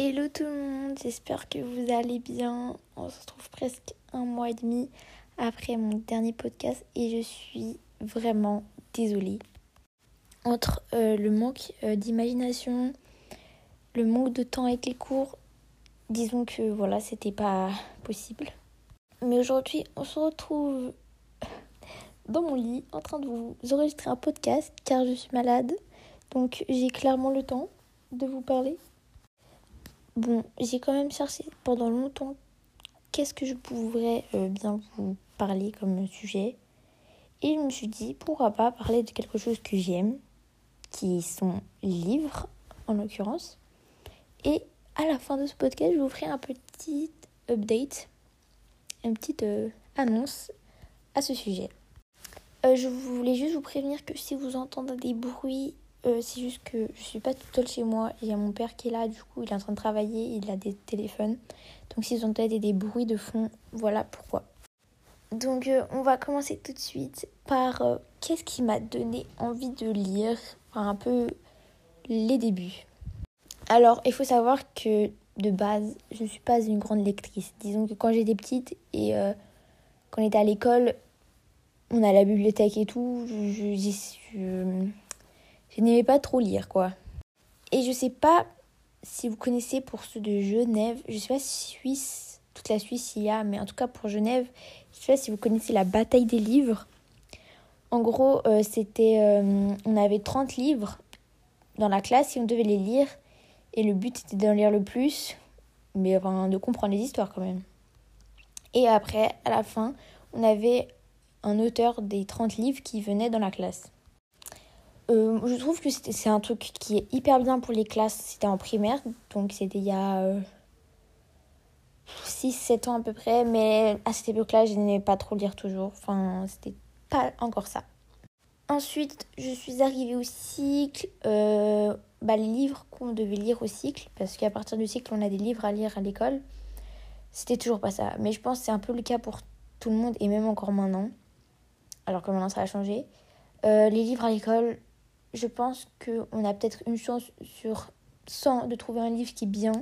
Hello tout le monde, j'espère que vous allez bien. On se retrouve presque un mois et demi après mon dernier podcast et je suis vraiment désolée. Entre euh, le manque euh, d'imagination, le manque de temps avec les cours, disons que voilà, c'était pas possible. Mais aujourd'hui, on se retrouve dans mon lit en train de vous enregistrer un podcast car je suis malade. Donc j'ai clairement le temps de vous parler. Bon, j'ai quand même cherché pendant longtemps qu'est-ce que je pourrais euh, bien vous parler comme sujet. Et je me suis dit, pourquoi pas parler de quelque chose que j'aime, qui sont livres en l'occurrence. Et à la fin de ce podcast, je vous ferai un petit update, une petite euh, annonce à ce sujet. Euh, je voulais juste vous prévenir que si vous entendez des bruits euh, c'est juste que je suis pas toute seule chez moi. Il y a mon père qui est là, du coup, il est en train de travailler, il a des téléphones. Donc, s'ils ont peut-être des bruits de fond, voilà pourquoi. Donc, euh, on va commencer tout de suite par euh, qu'est-ce qui m'a donné envie de lire, enfin, un peu les débuts. Alors, il faut savoir que de base, je ne suis pas une grande lectrice. Disons que quand j'étais petite et quand on était à l'école, on a la bibliothèque et tout, n'aimais pas trop lire, quoi. Et je sais pas si vous connaissez pour ceux de Genève, je sais pas si Suisse, toute la Suisse il y a, mais en tout cas pour Genève, je sais pas si vous connaissez la bataille des livres. En gros, euh, c'était, euh, on avait 30 livres dans la classe et on devait les lire. Et le but était d'en lire le plus, mais enfin, de comprendre les histoires quand même. Et après, à la fin, on avait un auteur des 30 livres qui venait dans la classe. Euh, je trouve que c'est un truc qui est hyper bien pour les classes. C'était en primaire, donc c'était il y a 6-7 euh, ans à peu près. Mais à cette époque-là, je n'aimais pas trop lire toujours. Enfin, c'était pas encore ça. Ensuite, je suis arrivée au cycle. Euh, bah, les livres qu'on devait lire au cycle, parce qu'à partir du cycle, on a des livres à lire à l'école. C'était toujours pas ça. Mais je pense que c'est un peu le cas pour tout le monde, et même encore maintenant. Alors que maintenant, ça a changé. les livres à l'école, je pense qu'on a peut-être une chance sur 100 de trouver un livre qui est bien.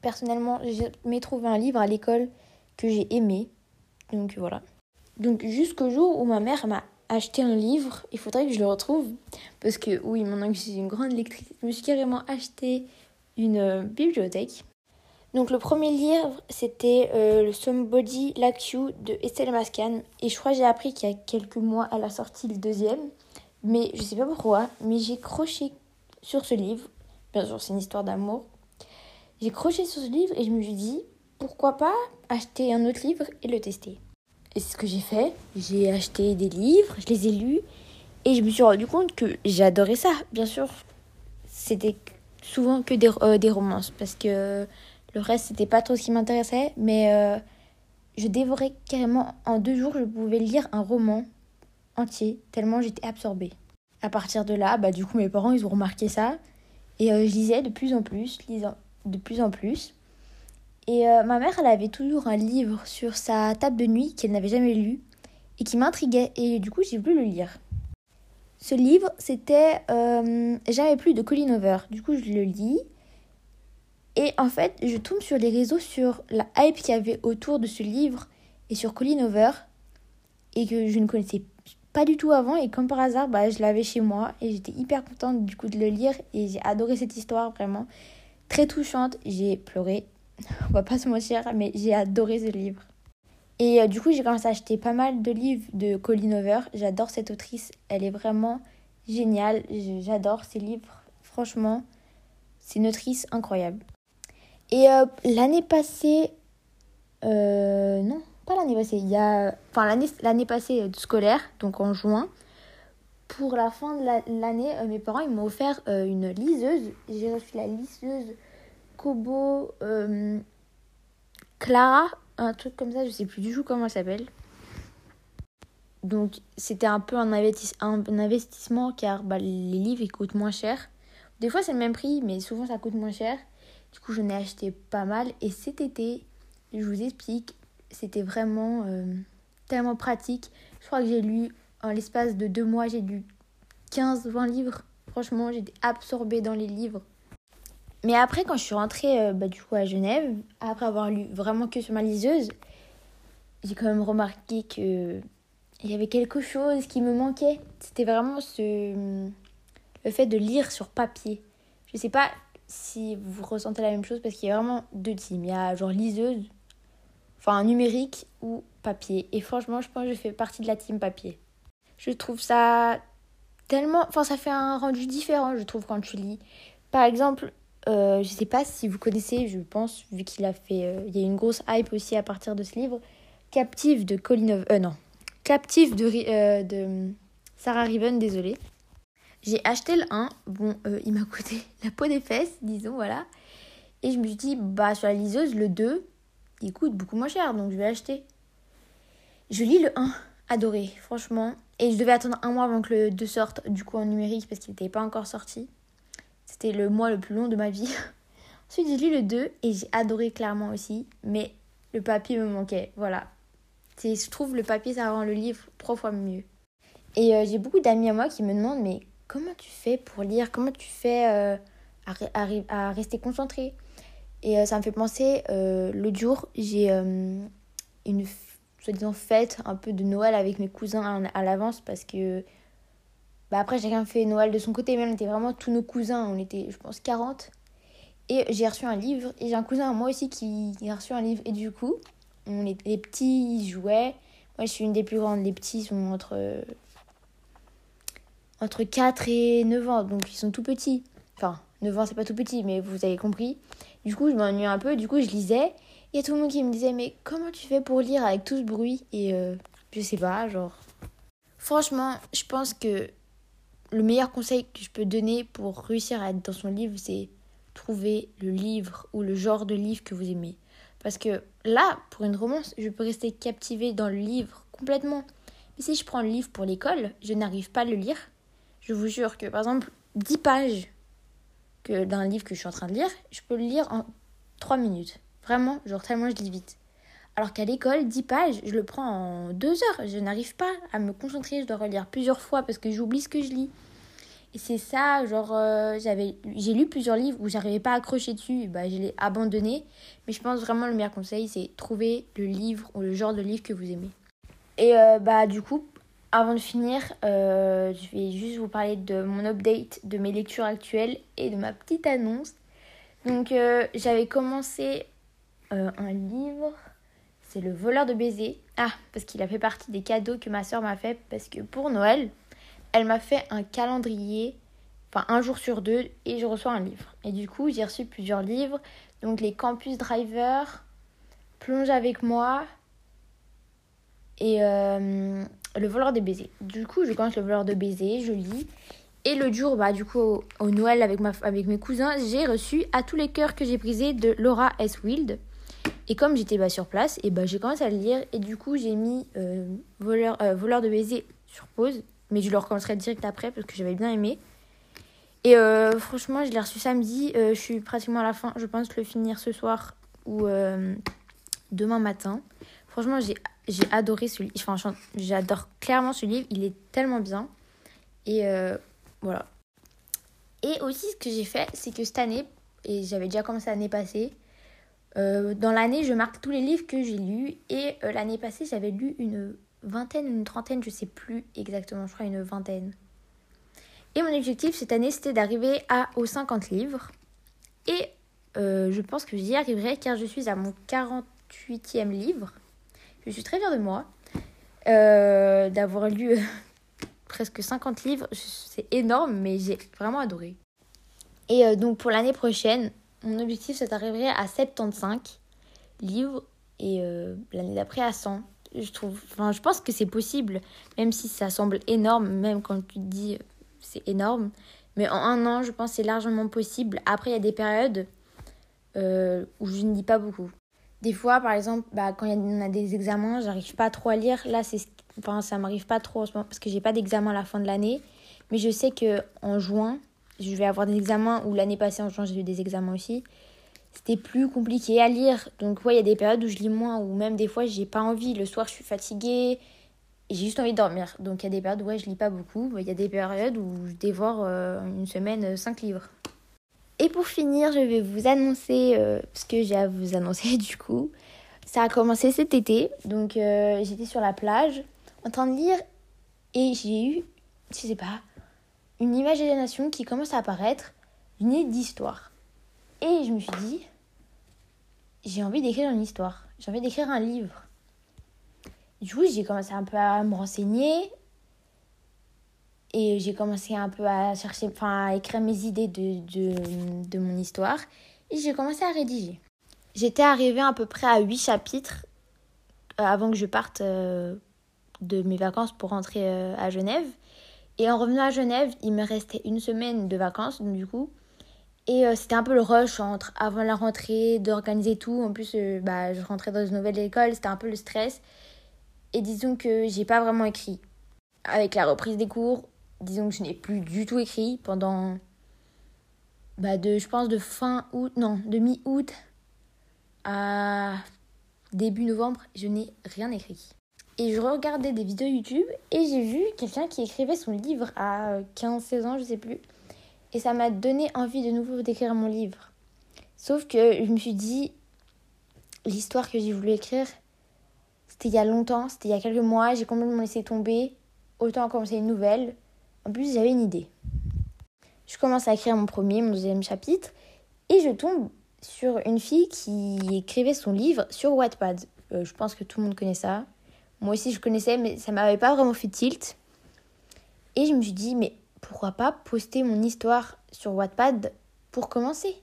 Personnellement, j'ai jamais trouvé un livre à l'école que j'ai aimé. Donc voilà. Donc jusqu'au jour où ma mère m'a acheté un livre, il faudrait que je le retrouve. Parce que oui, maintenant que suis une grande lectrice, je me suis carrément acheté une euh, bibliothèque. Donc le premier livre, c'était euh, le Somebody Like You de Estelle Mascan. Et je crois que j'ai appris qu'il y a quelques mois, elle a sorti le deuxième. Mais je sais pas pourquoi, mais j'ai croché sur ce livre. Bien sûr, c'est une histoire d'amour. J'ai croché sur ce livre et je me suis dit, pourquoi pas acheter un autre livre et le tester. Et c'est ce que j'ai fait. J'ai acheté des livres, je les ai lus et je me suis rendu compte que j'adorais ça. Bien sûr, c'était souvent que des, euh, romances parce que le reste, c'était pas trop ce qui m'intéressait. Mais euh, je dévorais carrément en deux jours, je pouvais lire un roman tellement j'étais absorbée. À partir de là, bah, du coup, mes parents, ils ont remarqué ça. Et euh, je lisais de plus en plus, lisant de plus en plus. Et euh, ma mère, elle avait toujours un livre sur sa table de nuit qu'elle n'avait jamais lu et qui m'intriguait. Et du coup, j'ai voulu le lire. Ce livre, c'était euh, Jamais plus de Colin Over. Du coup, je le lis. Et en fait, je tombe sur les réseaux sur la hype qu'il y avait autour de ce livre et sur Colin Over et que je ne connaissais pas du tout avant et comme par hasard bah, je l'avais chez moi et j'étais hyper contente du coup de le lire et j'ai adoré cette histoire vraiment. Très touchante j'ai pleuré. On va pas se mentir mais j'ai adoré ce livre. Et euh, du coup j'ai commencé à acheter pas mal de livres de Colleen Over j'adore cette autrice. Elle est vraiment géniale. J'adore ses livres. Franchement c'est une autrice incroyable. Et euh, l'année passée euh, non pas l'année passée, il y a, enfin l'année, l'année passée euh, scolaire, donc en juin, pour la fin de l'année, euh, mes parents ils m'ont offert euh, une liseuse. J'ai reçu la liseuse Kobo Clara, un truc comme ça, je sais plus du tout comment elle s'appelle. Donc c'était un peu un, investissement car bah, les livres ils coûtent moins cher. Des fois c'est le même prix, mais souvent ça coûte moins cher. Du coup j'en ai acheté pas mal et cet été, je vous explique, c'était vraiment euh, tellement pratique. Je crois que j'ai lu, en l'espace de deux mois, j'ai lu 15-20 livres. Franchement, j'étais absorbée dans les livres. Mais après, quand je suis rentrée euh, bah, du coup à Genève, après avoir lu vraiment que sur ma liseuse, j'ai quand même remarqué que il y avait quelque chose qui me manquait. C'était vraiment ce le fait de lire sur papier. Je sais pas si vous ressentez la même chose parce qu'il y a vraiment deux teams. Il y a genre liseuse, enfin numérique ou papier. Et franchement, je pense que je fais partie de la team papier. Je trouve ça tellement. Enfin, ça fait un rendu différent, je trouve, quand tu lis. Par exemple, euh, je sais pas si vous connaissez, je pense, vu qu'il a fait. Euh, il y a une grosse hype aussi à partir de ce livre. Captive de Colin. Euh, non. Captive de, euh, de Sarah Riven, désolée. J'ai acheté le 1. Bon, il m'a coûté la peau des fesses, disons, voilà. Et je me suis dit, bah, sur la liseuse, le 2, il coûte beaucoup moins cher, donc je vais acheter. Je lis le 1, adoré, franchement. Et je devais attendre un mois avant que le 2 sorte, du coup, en numérique, parce qu'il n'était pas encore sorti. C'était le mois le plus long de ma vie. Ensuite, j'ai lu le 2 et j'ai adoré clairement aussi, mais le papier me manquait. Voilà. Je trouve le papier, ça rend le livre trois fois mieux. Et euh, j'ai beaucoup d'amis à moi qui me demandent, mais comment tu fais pour lire? Comment tu fais euh, à, rester concentré? Et euh, ça me fait penser, l'autre jour, j'ai une soi-disant fête un peu de Noël avec mes cousins à l'avance parce que bah après, chacun fait Noël de son côté, mais on était vraiment tous nos cousins. On était, je pense, 40. Et j'ai reçu un livre. Et j'ai un cousin moi aussi qui a reçu un livre. Et du coup, on les petits jouaient. Moi, je suis une des plus grandes. Les petits sont entre, entre 4 et 9 ans. Donc, ils sont tout petits. Enfin, 9 ans, c'est pas tout petit, mais vous avez compris. Du coup, je m'ennuie un peu. Du coup, je lisais. Il y a tout le monde qui me disait, mais comment tu fais pour lire avec tout ce bruit Et euh, je sais pas, genre. Franchement, je pense que le meilleur conseil que je peux donner pour réussir à être dans son livre, c'est trouver le livre ou le genre de livre que vous aimez. Parce que là, pour une romance, je peux rester captivée dans le livre complètement. Mais si je prends le livre pour l'école, je n'arrive pas à le lire. Je vous jure que, par exemple, 10 pages que d'un livre que je suis en train de lire, je peux le lire en 3 minutes. Vraiment, genre tellement je lis vite. Alors qu'à l'école, 10 pages, je le prends en 2 heures. Je n'arrive pas à me concentrer, je dois relire plusieurs fois parce que j'oublie ce que je lis. Et c'est ça, genre, euh, j'ai lu plusieurs livres où j'arrivais pas à accrocher dessus, bah, je l'ai abandonné. Mais je pense vraiment le meilleur conseil, c'est trouver le livre ou le genre de livre que vous aimez. Et euh, bah, du coup, avant de finir, euh, je vais juste vous parler de mon update de mes lectures actuelles et de ma petite annonce. Donc, j'avais commencé un livre c'est le voleur de baisers. Ah, parce qu'il a fait partie des cadeaux que ma soeur m'a fait. Parce que pour Noël, elle m'a fait un calendrier, enfin un jour sur deux, et je reçois un livre. Et du coup, j'ai reçu plusieurs livres. Donc les Campus Driver, Plonge avec moi et euh, Le voleur de baisers. Du coup, je commence le voleur de baisers, je lis. Et le jour, bah, du coup, au, Noël avec, ma, avec mes cousins, j'ai reçu À tous les cœurs que j'ai brisés de Laura S. Wild. Et comme j'étais bah, sur place, et bah, j'ai commencé à le lire. Et du coup, j'ai mis euh, voleur, euh, voleur de baisers sur pause. Mais je le recommencerai direct après parce que j'avais bien aimé. Et euh, franchement, je l'ai reçu samedi. je suis pratiquement à la fin. Je pense le finir ce soir ou demain matin. Franchement, j'ai, j'ai adoré ce livre. Enfin, j'adore clairement ce livre. Il est tellement bien. Et voilà. Et aussi, ce que j'ai fait, c'est que cette année, et j'avais déjà commencé l'année passée, euh, dans l'année, je marque tous les livres que j'ai lus. Et euh, l'année passée, j'avais lu une vingtaine, une trentaine, je sais plus exactement, je crois une vingtaine. Et mon objectif cette année, c'était d'arriver à, aux 50 livres. Et euh, je pense que j'y arriverai car je suis à mon 48e livre. Je suis très fière de moi d'avoir lu presque 50 livres. C'est énorme, mais j'ai vraiment adoré. Et donc pour l'année prochaine, mon objectif, c'est d'arriver à 75 livres et euh, l'année d'après à 100. Je trouve, je pense que c'est possible, même si ça semble énorme, même quand tu te dis euh, c'est énorme. Mais en un an, je pense que c'est largement possible. Après, il y a des périodes euh, où je ne lis pas beaucoup. Des fois, par exemple, bah, quand on a des examens, j'arrive pas trop à lire. Là, c'est, ça m'arrive pas trop en ce moment parce que j'ai pas d'examen à la fin de l'année. Mais je sais que en juin, je vais avoir des examens, ou l'année passée en juin j'ai eu des examens aussi, c'était plus compliqué à lire. Donc ouais, il y a des périodes où je lis moins, ou même des fois j'ai pas envie. Le soir je suis fatiguée j'ai juste envie de dormir. Donc il y a des périodes où ouais, je lis pas beaucoup. Il y a des périodes où je dévore euh, une semaine 5 livres. Et pour finir, je vais vous annoncer euh, ce que j'ai à vous annoncer du coup. Ça a commencé cet été, donc euh, j'étais sur la plage en train de lire et j'ai eu, je sais pas, une image nation qui commence à apparaître, une d'histoire. Et je me suis dit, j'ai envie d'écrire une histoire, j'ai envie d'écrire un livre. Du coup, j'ai commencé un peu à me renseigner et j'ai commencé un peu à chercher, enfin à écrire mes idées de, de, de mon histoire et j'ai commencé à rédiger. J'étais arrivée à peu près à 8 chapitres euh, avant que je parte euh, de mes vacances pour rentrer euh, à Genève. Et en revenant à Genève, il me restait une semaine de vacances, du coup. Et c'était un peu le rush entre avant la rentrée, d'organiser tout. En plus, bah, je rentrais dans une nouvelle école, c'était un peu le stress. Et disons que j'ai pas vraiment écrit. Avec la reprise des cours, disons que je n'ai plus du tout écrit pendant. Bah, de, je pense de fin août, non, de mi-août à début novembre, je n'ai rien écrit. Et je regardais des vidéos YouTube et j'ai vu quelqu'un qui écrivait son livre à 15-16 ans, je sais plus. Et ça m'a donné envie de nouveau d'écrire mon livre. Sauf que je me suis dit, l'histoire que j'ai voulu écrire, c'était il y a longtemps, c'était il y a quelques mois, j'ai complètement laissé tomber. Autant commencer une nouvelle. En plus, j'avais une idée. Je commence à écrire mon premier, mon deuxième chapitre, et je tombe sur une fille qui écrivait son livre sur Wattpad. Euh, je pense que tout le monde connaît ça. Moi aussi, je connaissais, mais ça m'avait pas vraiment fait tilt. Et je me suis dit, mais pourquoi pas poster mon histoire sur Wattpad pour commencer?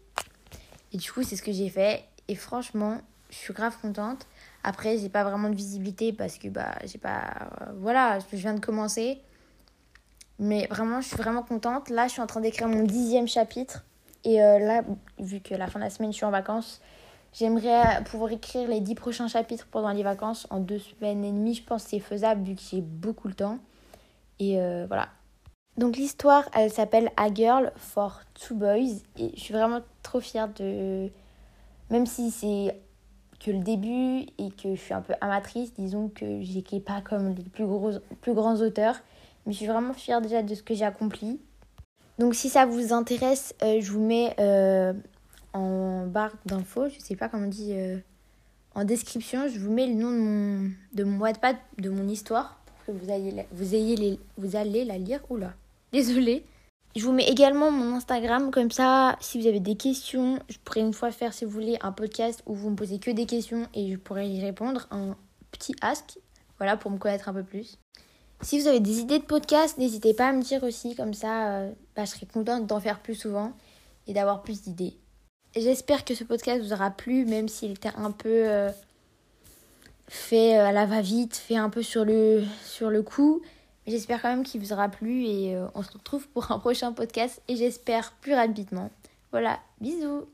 Et du coup, c'est ce que j'ai fait. Et franchement, je suis grave contente. Après, j'ai pas vraiment de visibilité parce que bah, j'ai pas. Euh, voilà, je viens de commencer. Mais vraiment, je suis vraiment contente. Là, je suis en train d'écrire mon dixième chapitre. Et euh, là, vu que la fin de la semaine, je suis en vacances, j'aimerais pouvoir écrire les dix prochains chapitres pendant les vacances en deux semaines et demie. Je pense que c'est faisable vu que j'ai beaucoup le temps. Et euh, voilà. Donc l'histoire, elle s'appelle A Girl for Two Boys. Et je suis vraiment trop fière de... Même si c'est que le début et que je suis un peu amatrice, disons que j'écris pas comme les plus, gros, plus grands auteurs. Mais je suis vraiment fière déjà de ce que j'ai accompli. Donc si ça vous intéresse, euh, je vous mets euh, en barre d'infos, je sais pas comment on dit, euh, en description, je vous mets le nom de mon, de mon de mon histoire, pour que vous, ayez, vous, ayez les, vous allez la lire. Oula, désolée. Je vous mets également mon Instagram, comme ça, si vous avez des questions, je pourrais une fois faire, si vous voulez, un podcast où vous me posez que des questions et je pourrais y répondre, un petit ask, voilà, pour me connaître un peu plus. Si vous avez des idées de podcast, n'hésitez pas à me dire aussi, comme ça, euh, bah, je serais contente d'en faire plus souvent et d'avoir plus d'idées. J'espère que ce podcast vous aura plu, même s'il était un peu euh, fait euh, à la va-vite, fait un peu sur le, sur le coup. J'espère quand même qu'il vous aura plu et on se retrouve pour un prochain podcast et j'espère plus rapidement. Voilà, bisous